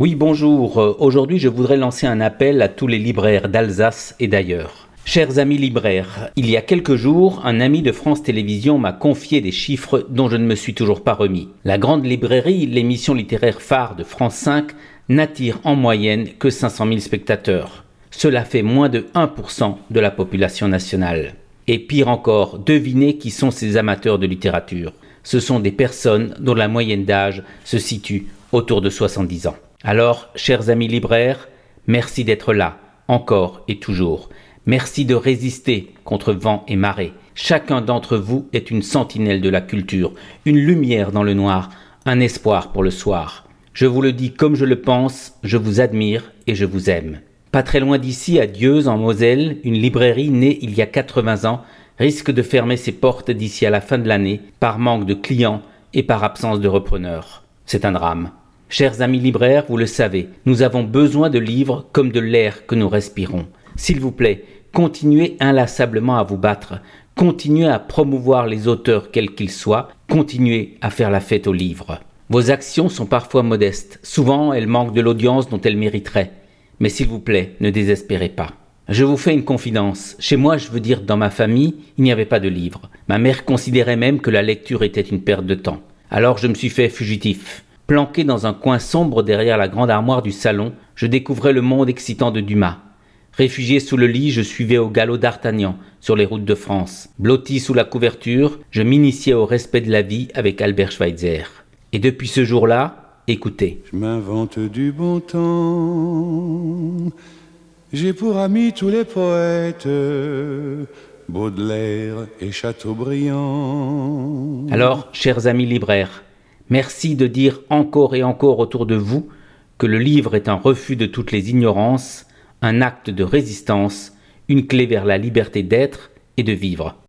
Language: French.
Oui, bonjour. Euh, Aujourd'hui, je voudrais lancer un appel à tous les libraires d'Alsace et d'ailleurs. Chers amis libraires, il y a quelques jours, un ami de France Télévisions m'a confié des chiffres dont je ne me suis toujours pas remis. La Grande Librairie, l'émission littéraire phare de France 5, n'attire en moyenne que 500 000 spectateurs. Cela fait moins de 1% de la population nationale. Et pire encore, devinez qui sont ces amateurs de littérature. Ce sont des personnes dont la moyenne d'âge se situe autour de 70 ans. Alors, chers amis libraires, merci d'être là, encore et toujours. Merci de résister contre vent et marée. Chacun d'entre vous est une sentinelle de la culture, une lumière dans le noir, un espoir pour le soir. Je vous le dis comme je le pense, je vous admire et je vous aime. Pas très loin d'ici, à Dieuze, en Moselle, une librairie née il y a 80 ans risque de fermer ses portes d'ici à la fin de l'année par manque de clients et par absence de repreneurs. C'est un drame. Chers amis libraires, vous le savez, nous avons besoin de livres comme de l'air que nous respirons. S'il vous plaît, continuez inlassablement à vous battre, continuez à promouvoir les auteurs quels qu'ils soient, continuez à faire la fête aux livres. Vos actions sont parfois modestes, souvent elles manquent de l'audience dont elles mériteraient. Mais s'il vous plaît, ne désespérez pas. Je vous fais une confidence. Chez moi, je veux dire dans ma famille, il n'y avait pas de livres. Ma mère considérait même que la lecture était une perte de temps. Alors je me suis fait fugitif. Planqué dans un coin sombre derrière la grande armoire du salon, je découvrais le monde excitant de Dumas. Réfugié sous le lit, je suivais au galop d'Artagnan sur les routes de France. Blotti sous la couverture, je m'initiais au respect de la vie avec Albert Schweitzer. Et depuis ce jour-là, écoutez. Je m'invente du bon temps. J'ai pour amis tous les poètes, Baudelaire et Chateaubriand. Alors, chers amis libraires, Merci de dire encore et encore autour de vous que le livre est un refus de toutes les ignorances, un acte de résistance, une clé vers la liberté d'être et de vivre.